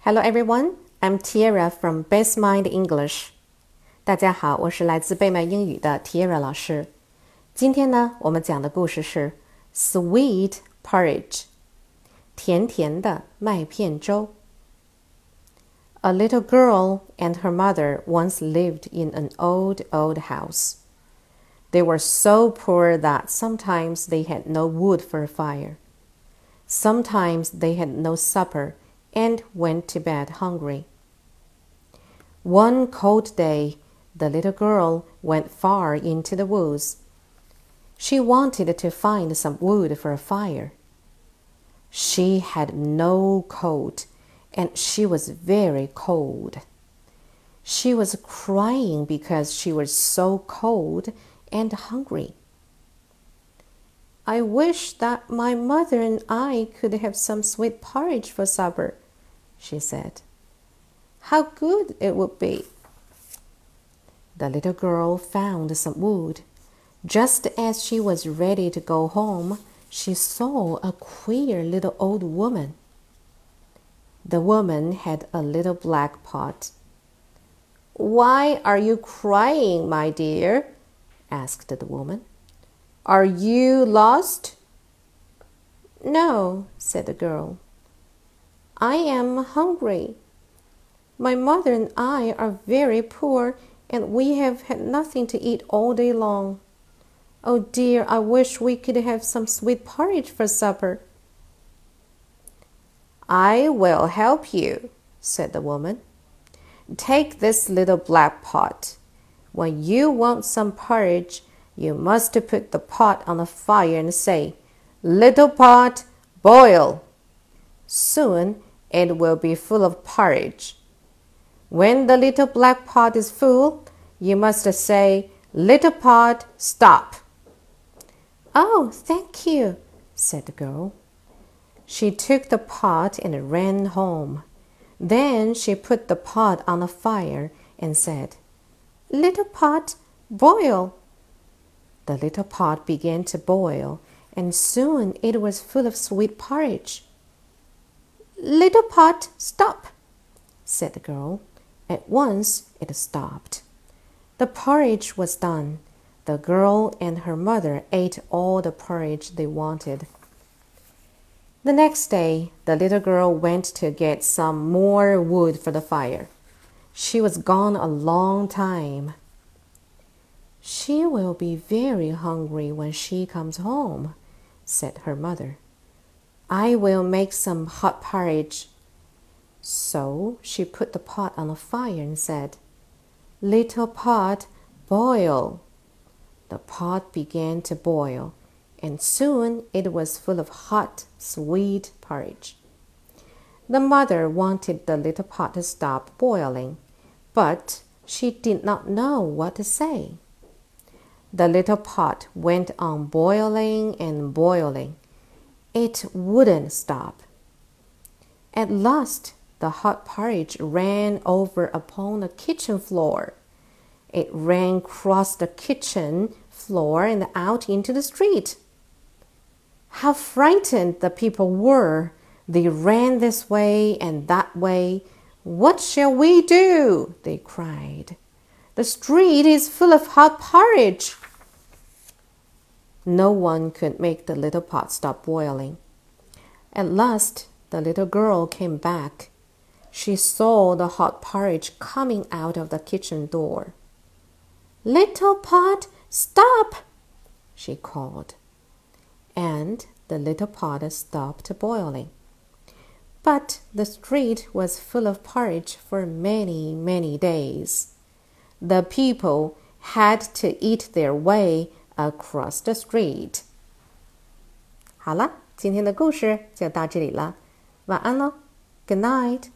Hello everyone, I'm Tiara from Best Mind English. 大家好，我是来自贝麦英语的 Tiara 老师。今天呢，我们讲的故事是 Sweet Porridge，甜甜的麦片粥。A little girl and her mother once lived in an old, old house. They were so poor that sometimes they had no wood for a fire. Sometimes they had no supper and went to bed hungry. One cold day, the little girl went far into the woods. She wanted to find some wood for a fire. She had no coat and she was very cold. She was crying because she was so cold and hungry. I wish that my mother and I could have some sweet porridge for supper, she said. How good it would be! The little girl found some wood. Just as she was ready to go home, she saw a queer little old woman. The woman had a little black pot. Why are you crying, my dear? asked the woman. Are you lost? No, said the girl. I am hungry. My mother and I are very poor, and we have had nothing to eat all day long. Oh dear, I wish we could have some sweet porridge for supper. I will help you, said the woman. Take this little black pot. When you want some porridge, you must put the pot on the fire and say, Little pot, boil. Soon it will be full of porridge. When the little black pot is full, you must say, Little pot, stop. Oh, thank you, said the girl. She took the pot and ran home. Then she put the pot on the fire and said, Little pot, boil. The little pot began to boil, and soon it was full of sweet porridge. Little pot, stop, said the girl. At once it stopped. The porridge was done. The girl and her mother ate all the porridge they wanted. The next day, the little girl went to get some more wood for the fire. She was gone a long time. She will be very hungry when she comes home, said her mother. I will make some hot porridge. So she put the pot on the fire and said, Little pot, boil. The pot began to boil and soon it was full of hot, sweet porridge. The mother wanted the little pot to stop boiling, but she did not know what to say. The little pot went on boiling and boiling. It wouldn't stop. At last, the hot porridge ran over upon the kitchen floor. It ran across the kitchen floor and out into the street. How frightened the people were! They ran this way and that way. What shall we do? they cried. The street is full of hot porridge. No one could make the little pot stop boiling. At last, the little girl came back. She saw the hot porridge coming out of the kitchen door. Little pot, stop! she called and the little pot stopped boiling. But the street was full of porridge for many, many days. The people had to eat their way across the street. 好了，今天的故事就到这里了，晚安喽，Good night。